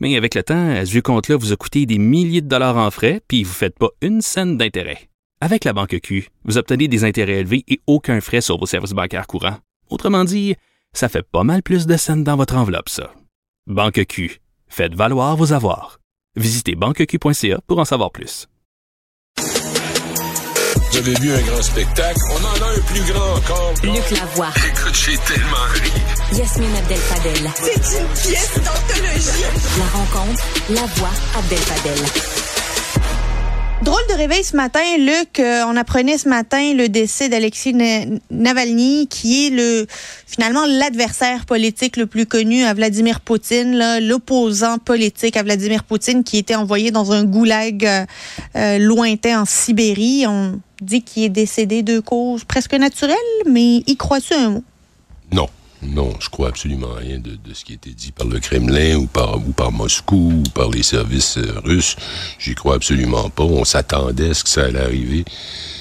Mais avec le temps, ce vieux compte-là vous a coûté des milliers de dollars en frais, puis vous ne faites pas une scène d'intérêt. Avec la Banque Q, vous obtenez des intérêts élevés et aucun frais sur vos services bancaires courants. Autrement dit, ça fait pas mal plus de scènes dans votre enveloppe, ça. Banque Q. Faites valoir vos avoirs. Visitez banqueq.ca pour en savoir plus. Vous avez vu un grand spectacle? On en a un plus grand encore. Luc Lavoie. Écoute, j'ai tellement ri. Yasmine Abdel-Fadel. C'est une pièce d'anthologie. La rencontre, la voix Abdel-Fadel. Drôle de réveil ce matin, Luc. Euh, on apprenait ce matin le décès d'Alexis Na- Navalny, qui est le finalement l'adversaire politique le plus connu à Vladimir Poutine, l'opposant politique à Vladimir Poutine, qui était envoyé dans un goulag euh, euh, lointain en Sibérie. On dit qu'il est décédé de cause presque naturelle, mais y crois-tu un mot? Non. Non, je crois absolument rien de, de ce qui a été dit par le Kremlin ou par, ou par Moscou ou par les services euh, russes. J'y crois absolument pas. On s'attendait à ce que ça allait arriver.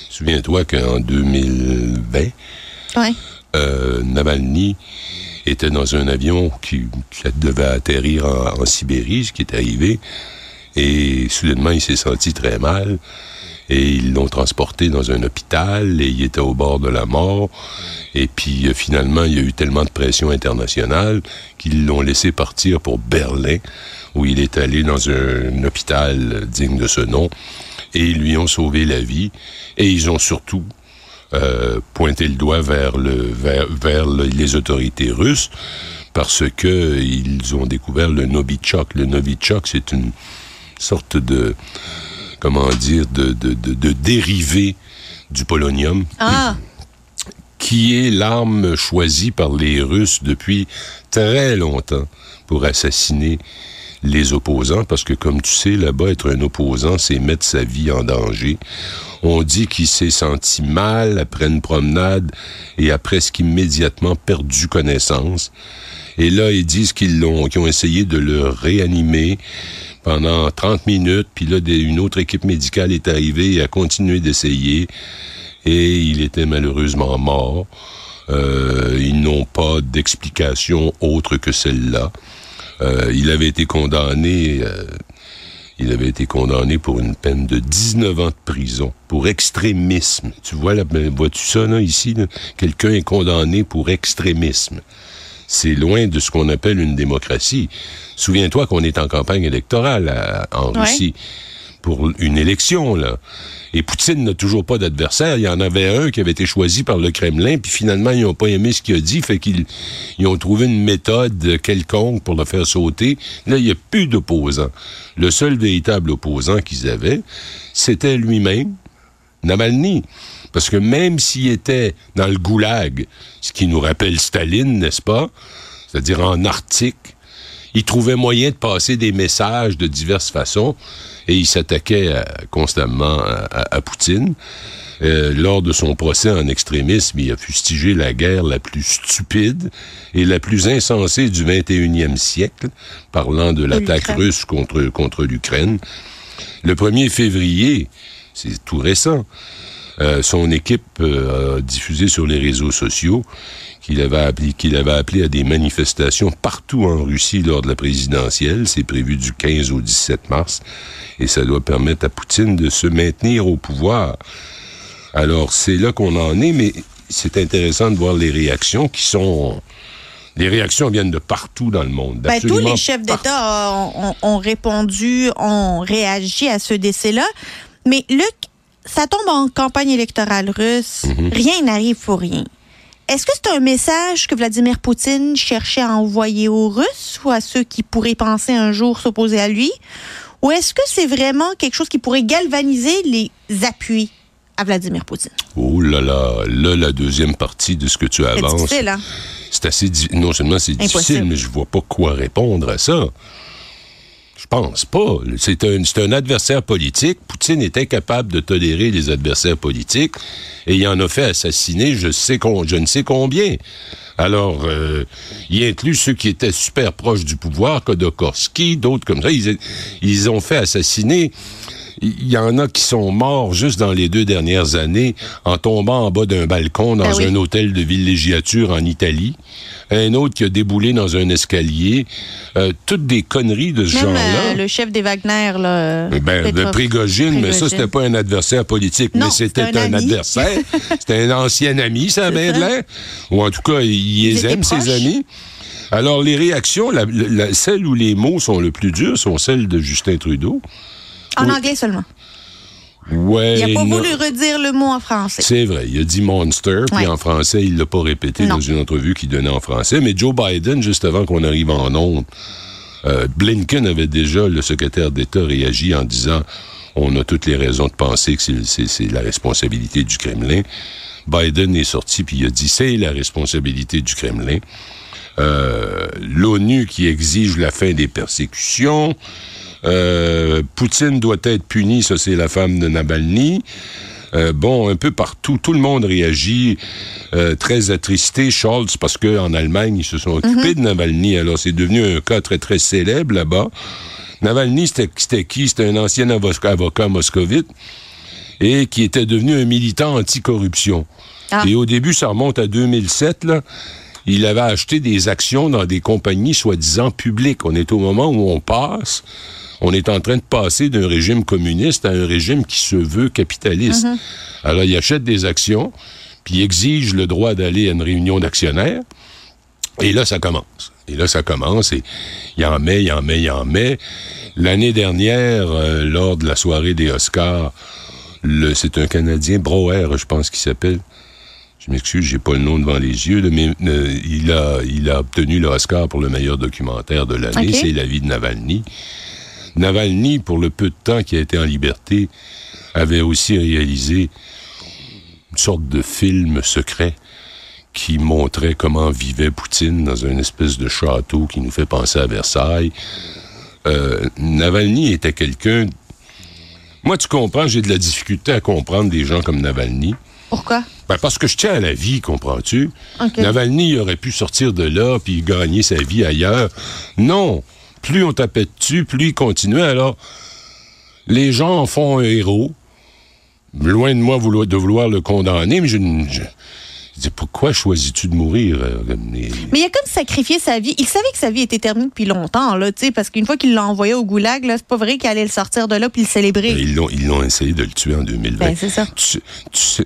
Souviens-toi qu'en 2020, Ouais. euh, Navalny était dans un avion qui, qui devait atterrir en, en Sibérie, ce qui est arrivé. Et soudainement, il s'est senti très mal. Et ils l'ont transporté dans un hôpital et il était au bord de la mort. Et puis euh, finalement, il y a eu tellement de pression internationale qu'ils l'ont laissé partir pour Berlin, où il est allé dans un, hôpital digne de ce nom. Et ils lui ont sauvé la vie. Et ils ont surtout euh, pointé le doigt vers, le, vers, vers le- les autorités russes parce que ils ont découvert le Novichok. Le Novichok, c'est une sorte de comment dire de, de, de, de dérivé du polonium Ah, qui est l'arme choisie par les Russes depuis très longtemps pour assassiner les opposants, parce que comme tu sais, là-bas, être un opposant, c'est mettre sa vie en danger. On dit qu'il s'est senti mal après une promenade et a presque immédiatement perdu connaissance. Et là, ils disent qu'ils l'ont, qu'ils ont essayé de le réanimer pendant 30 minutes, puis là, une autre équipe médicale est arrivée et a continué d'essayer et il était malheureusement mort. Euh, ils n'ont pas d'explication autre que celle-là. Euh, il avait été condamné, euh, il avait été condamné pour une peine de 19 ans de prison pour extrémisme. Tu vois ben, vois-tu ça là ici? Quelqu'un est condamné pour extrémisme. C'est loin de ce qu'on appelle une démocratie. Souviens-toi qu'on est en campagne électorale à- en Ouais. Russie pour une élection là. Et Poutine n'a toujours pas d'adversaire. Il y en avait un qui avait été choisi par le Kremlin, puis finalement, ils n'ont pas aimé ce qu'il a dit, fait qu'ils ils ont trouvé une méthode quelconque pour le faire sauter. Là, il n'y a plus d'opposants. Le seul véritable opposant qu'ils avaient, c'était lui-même, Navalny. Parce que même s'il était dans le goulag, ce qui nous rappelle Staline, n'est-ce pas? C'est-à-dire en Arctique, il trouvait moyen de passer des messages de diverses façons et il s'attaquait euh, constamment à, à- à Poutine. Euh, lors de son procès en extrémisme, il a fustigé la guerre la plus stupide et la plus insensée du 21e siècle, parlant de l'attaque russe contre, contre l'Ukraine. Le 1er février, c'est tout récent, euh, son équipe euh, a diffusé sur les réseaux sociaux qu'il avait, appelé, qu'il avait appelé à des manifestations partout en Russie lors de la présidentielle. C'est prévu du 15 au 17 mars. Et ça doit permettre à Poutine de se maintenir au pouvoir. Alors, c'est là qu'on en est, mais c'est intéressant de voir les réactions qui sont... Les réactions viennent de partout dans le monde. Ben, tous les chefs d'État ont, ont- ont répondu, ont réagi à ce décès-là. Mais Luc, ça tombe en campagne électorale russe. Mhm. Rien n'arrive pour rien. Est-ce que c'est un message que Vladimir Poutine cherchait à envoyer aux Russes ou à ceux qui pourraient penser un jour s'opposer à lui? Ou est-ce que c'est vraiment quelque chose qui pourrait galvaniser les appuis à Vladimir Poutine? Oh là là, là, la deuxième partie de ce que tu C'est avances. difficile, hein? C'est assez non seulement c'est difficile, mais je vois pas quoi répondre à ça. Pense pas. C'est un, adversaire politique. Poutine est incapable de tolérer les adversaires politiques et il en a fait assassiner je, sais je ne sais combien. Alors, euh, il inclut ceux qui étaient super proches du pouvoir, Kodorkovsky, d'autres comme ça. Ils ont fait assassiner il y en a qui sont morts juste dans les deux dernières années en tombant en bas d'un balcon dans Ah oui. un hôtel de villégiature en Italie. Un autre qui a déboulé dans un escalier. Euh, toutes des conneries de ce genre-là. euh, le chef des Wagner, là. euh, Ben, de Prigogine, mais ça, c'était pas un adversaire politique, Non, mais c'était un adversaire. c'était un ancien ami, ça a bien de ça. l'air. Ou en tout cas, il les aime, ses amis. Alors, les réactions, la- la- celles où les mots sont le plus durs sont celles de Justin Trudeau. En Oui. anglais seulement. Ouais, Il n'a pas non. voulu redire le mot en français. C'est vrai, il a dit monster, puis Ouais. en français, il l'a pas répété Non. dans une entrevue qu'il donnait en français. Mais Joe Biden, juste avant qu'on arrive en ondes, euh, Blinken avait déjà, le secrétaire d'État, réagi en disant on a toutes les raisons de penser que c'est la responsabilité du Kremlin. Biden est sorti puis il a dit c'est la responsabilité du Kremlin. Euh, L'ONU qui exige la fin des persécutions. Euh, Poutine doit être puni, ça c'est la femme de Navalny. Euh, bon, un peu partout, tout le monde réagit euh, très attristé. Scholz, parce qu'en Allemagne, ils se sont occupés de Navalny. Alors, c'est devenu un cas très, très célèbre là-bas. Navalny, c'était qui? C'était un ancien avo- avocat moscovite et qui était devenu un militant anticorruption. Ah. Et au début, ça remonte à 2007, là. Il avait acheté des actions dans des compagnies soi-disant publiques. On est au moment où on passe. On est en train de passer d'un régime communiste à un régime qui se veut capitaliste. Alors, il achète des actions, puis il exige le droit d'aller à une réunion d'actionnaires. Et là, ça commence. Et là, ça commence, et il en met, il en met, il en met. L'année dernière, euh, lors de la soirée des Oscars, le, c'est un Canadien, Broer, je pense qu'il s'appelle. Je m'excuse, j'ai pas le nom devant les yeux, là, mais euh, il, a, il a obtenu le Oscar pour le meilleur documentaire de l'année. C'est La vie de Navalny. Navalny, pour le peu de temps qu'il a été en liberté, avait aussi réalisé une sorte de film secret qui montrait comment vivait Poutine dans une espèce de château qui nous fait penser à Versailles. Euh, Navalny était quelqu'un... Moi, tu comprends, j'ai de la difficulté à comprendre des gens comme Navalny. Pourquoi? Ben, parce que je tiens à la vie, comprends-tu? Navalny aurait pu sortir de là puis gagner sa vie ailleurs. Non. Plus on tapait dessus, plus il continuait. Alors, les gens en font un héros. Loin de moi vouloir- de vouloir le condamner, mais je, je, pourquoi choisis-tu de mourir? euh, mais- Mais il a comme sacrifié sa vie. Il savait que sa vie était terminée depuis longtemps, là, tu sais, parce qu'une fois qu'il l'a envoyé au goulag, c'est pas vrai qu'il allait le sortir de là puis le célébrer. Ils l'ont, ils l'ont essayé de le tuer en 2020. Ben, c'est ça. Tu sais-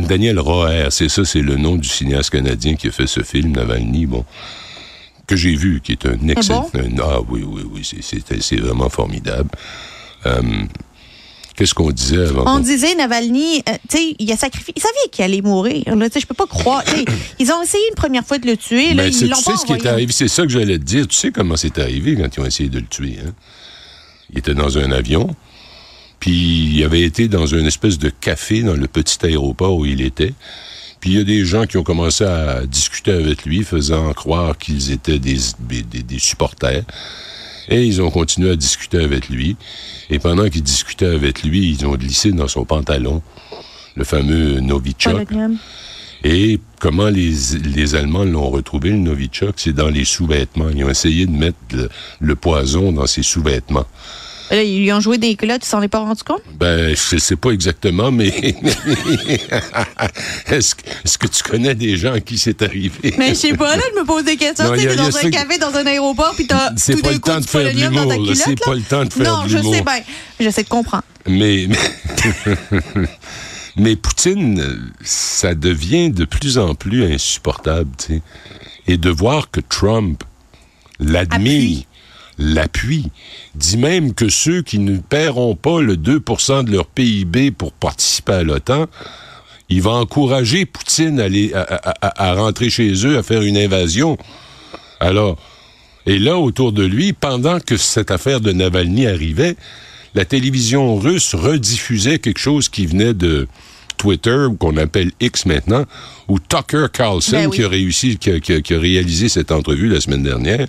Daniel Roher, c'est ça, c'est le nom du cinéaste canadien qui a fait ce film, Navalny, bon, que j'ai vu, qui est un excellent... un- ah oui, oui, oui, c'est, vraiment formidable. Euh, qu'est-ce qu'on disait avant? On disait Navalny, euh, tu sais, il a sacrifié. Il savait qu'il allait mourir. Sais, je peux pas croire. ils ont essayé une première fois de le tuer. Ben, c'est- ils l'ont tu pas sais ce qui est arrivé, c'est ça que j'allais te dire. Tu sais comment c'est arrivé quand ils ont essayé de le tuer. Hein? Il était dans un avion, puis il avait été dans une espèce de café dans le petit aéroport où il était. Puis il y a des gens qui ont commencé à discuter avec lui, faisant croire qu'ils étaient des, des, des- des supporters. Et ils ont continué à discuter avec lui. Et pendant qu'ils discutaient avec lui, ils ont glissé dans son pantalon le fameux Novichok. Et comment les, les Allemands l'ont retrouvé, le Novichok, c'est dans les sous-vêtements. Ils ont essayé de mettre le, le poison dans ses sous-vêtements. Là, ils lui ont joué des culottes, il s'en est pas rendu compte? Ben, je sais pas exactement, mais est-ce que, tu connais des gens à qui c'est arrivé? Mais je sais pas, là, je me pose des questions. Non, Tu a dans un café, dans un aéroport, puis t'as tout pas le temps de faire de l'humour. C'est pas le temps de faire Non, de je l'humour. sais bien. J'essaie de comprendre. Mais, mais, mais Poutine, ça devient de plus en plus insupportable, tu sais. Et de voir que Trump l'admire, l'appuie, dit même que ceux qui ne paieront pas le 2% de leur PIB pour participer à l'OTAN, il va encourager Poutine à, aller- à- à- à- à rentrer chez eux, à faire une invasion. Alors, et là, autour de lui, pendant que cette affaire de Navalny arrivait, la télévision russe rediffusait quelque chose qui venait de Twitter, qu'on appelle X maintenant, où Tucker Carlson, Ben oui. qui a réussi, qui a, qui a- qui a réalisé cette entrevue la semaine dernière,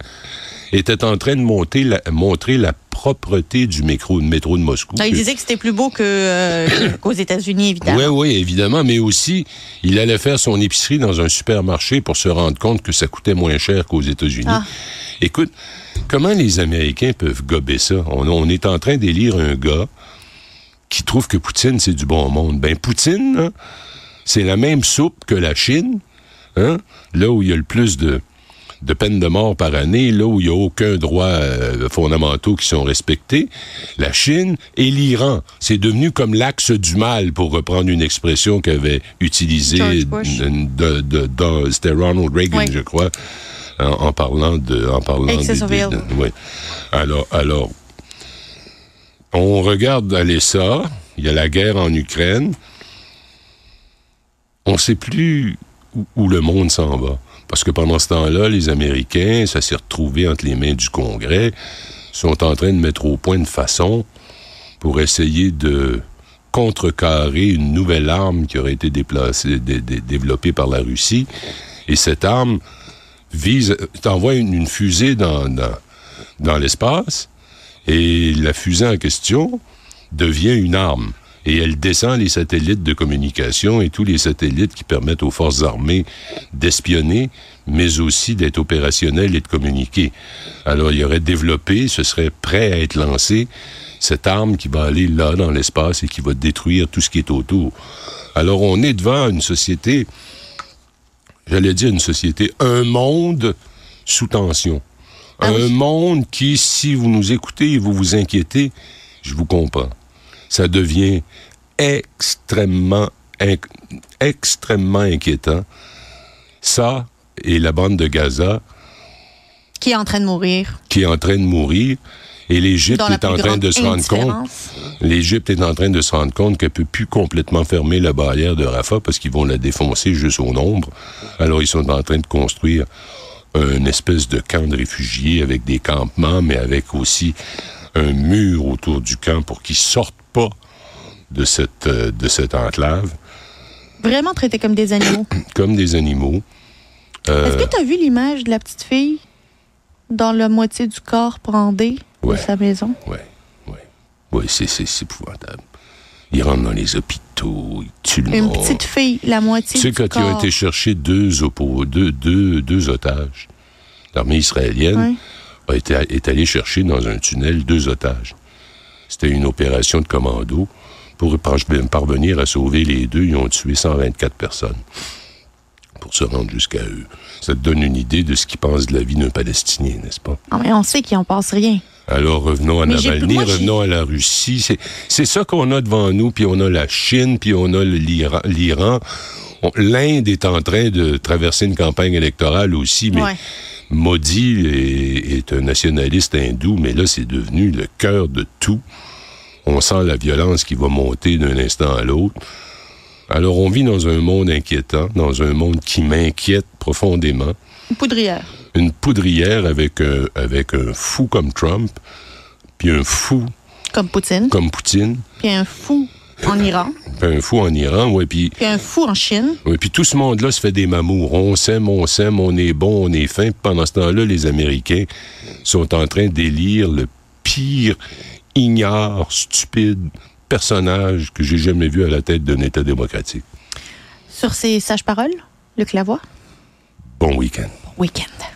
était en train de monter la- montrer la propreté du métro, métro de Moscou. Non, il disait que c'était plus beau que, euh, qu'aux États-Unis, évidemment. oui, oui, évidemment, mais aussi, il allait faire son épicerie dans un supermarché pour se rendre compte que ça coûtait moins cher qu'aux États-Unis. Ah. Écoute, comment les Américains peuvent gober ça? On, on est en train d'élire un gars qui trouve que Poutine, c'est du bon monde. Ben, Poutine, là, c'est la même soupe que la Chine, hein? là où il y a le plus de, de peines de mort par année, là où il n'y a aucun droit euh, fondamentaux qui sont respectés, la Chine et l'Iran. C'est devenu comme l'axe du mal, pour reprendre une expression qu'avait utilisée de, de- de- c'était Ronald Reagan, Oui. je crois, en, en parlant de, en parlant des- des- ouais. Alors, alors, on regarde aller ça. Il y a la guerre en Ukraine. On ne sait plus où, le monde s'en va. Parce que pendant ce temps-là, les Américains, ça s'est retrouvé entre les mains du Congrès, sont en train de mettre au point de façon pour essayer de contrecarrer une nouvelle arme qui aurait été développée par la Russie. Et cette arme vise, t'envoie une, une fusée dans l'espace, et la fusée en question devient une arme. Et elle descend les satellites de communication et tous les satellites qui permettent aux forces armées d'espionner, mais aussi d'être opérationnelles et de communiquer. Alors, il y aurait développé, ce serait prêt à être lancé, cette arme qui va aller là dans l'espace et qui va détruire tout ce qui est autour. Alors, on est devant une société, j'allais dire une société, un monde sous tension. Ah un monde qui, si vous nous écoutez et vous vous inquiétez, je vous comprends. Ça devient extrêmement, inc- extrêmement inquiétant. Ça et la bande de Gaza Qui est en train de mourir. qui est en train de mourir et l'Égypte est en train de se rendre compte. L'Égypte est en train de se rendre compte qu'elle peut plus complètement fermer la barrière de Rafah parce qu'ils vont la défoncer juste au nombre. Alors ils sont en train de construire une espèce de camp de réfugiés avec des campements, mais avec aussi un mur autour du camp pour qu'ils sortent pas de cette, euh, de cette enclave Vraiment traités comme des animaux? comme des animaux. Euh, Est-ce que tu as vu l'image de la petite fille dans la moitié du corps brandé Ouais. de sa maison? Ouais, ouais. Ouais, c'est, c'est, c'est épouvantable. Ils rentrent dans les hôpitaux, ils tuent le Une petite fille, la moitié Tu sais, du quand corps. ils ont été chercher deux, deux, deux, deux otages, l'armée israélienne Ouais. A été, est allée chercher dans un tunnel deux otages. C'était une opération de commando. Pour par- parvenir à sauver les deux, ils ont tué 124 personnes pour se rendre jusqu'à eux. Ça te donne une idée de ce qu'ils pensent de la vie d'un Palestinien, n'est-ce pas? Non, mais on sait qu'il en passe rien. Alors revenons à Mais Navalny, moi, revenons à la Russie. C'est, ça qu'on a devant nous, puis on a la Chine, puis on a l'Iran. L'Inde est en train de traverser une campagne électorale aussi, mais Ouais. Modi est, est un nationaliste hindou, mais là, c'est devenu le cœur de tout. On sent la violence qui va monter d'un instant à l'autre. Alors, on vit dans un monde inquiétant, dans un monde qui m'inquiète profondément Une poudrière. une poudrière avec un, avec un fou comme Trump, puis un fou Comme Poutine. comme Poutine, Puis un fou en Iran. puis un fou en Iran, ouais, puis, Puis un fou en Chine. ouais, puis tout ce monde-là se fait des mamours. On s'aime, on s'aime, on est bon, on est fin. Puis pendant ce temps-là, les Américains sont en train d'élire le pire, ignare, stupide personnage que j'ai jamais vu à la tête d'un État démocratique. Sur ces sages paroles, Luc Lavoie, Bon week-end. week-end.